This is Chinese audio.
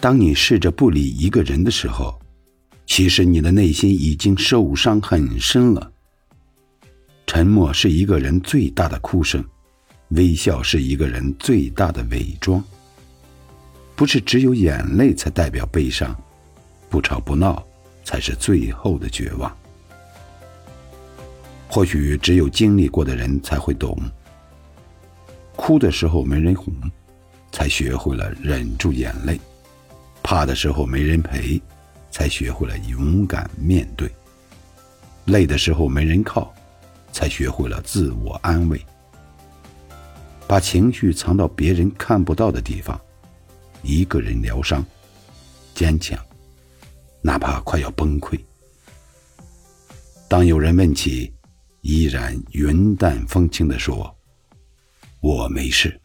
当你试着不理一个人的时候，其实你的内心已经受伤很深了。沉默是一个人最大的哭声，微笑是一个人最大的伪装。不是只有眼泪才代表悲伤，不吵不闹才是最后的绝望。或许只有经历过的人才会懂，哭的时候没人哄，才学会了忍住眼泪；怕的时候没人陪，才学会了勇敢面对；累的时候没人靠，才学会了自我安慰。把情绪藏到别人看不到的地方。一个人疗伤，坚强，哪怕快要崩溃。当有人问起，依然云淡风轻地说：“我没事。”